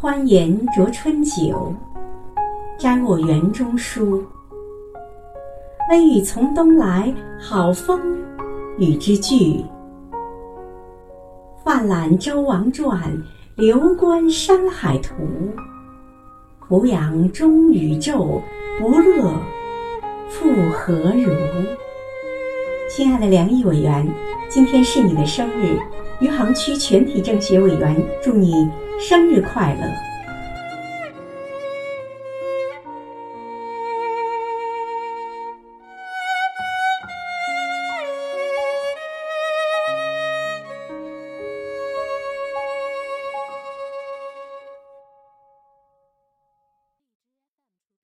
欢颜酌春酒，摘我园中书。微雨从东来，好风与之俱。泛览周王传，流观山海图。俯仰中宇宙，不乐复何如？亲爱的梁毅委员，今天是你的生日，余杭区全体政协委员祝你生日快乐。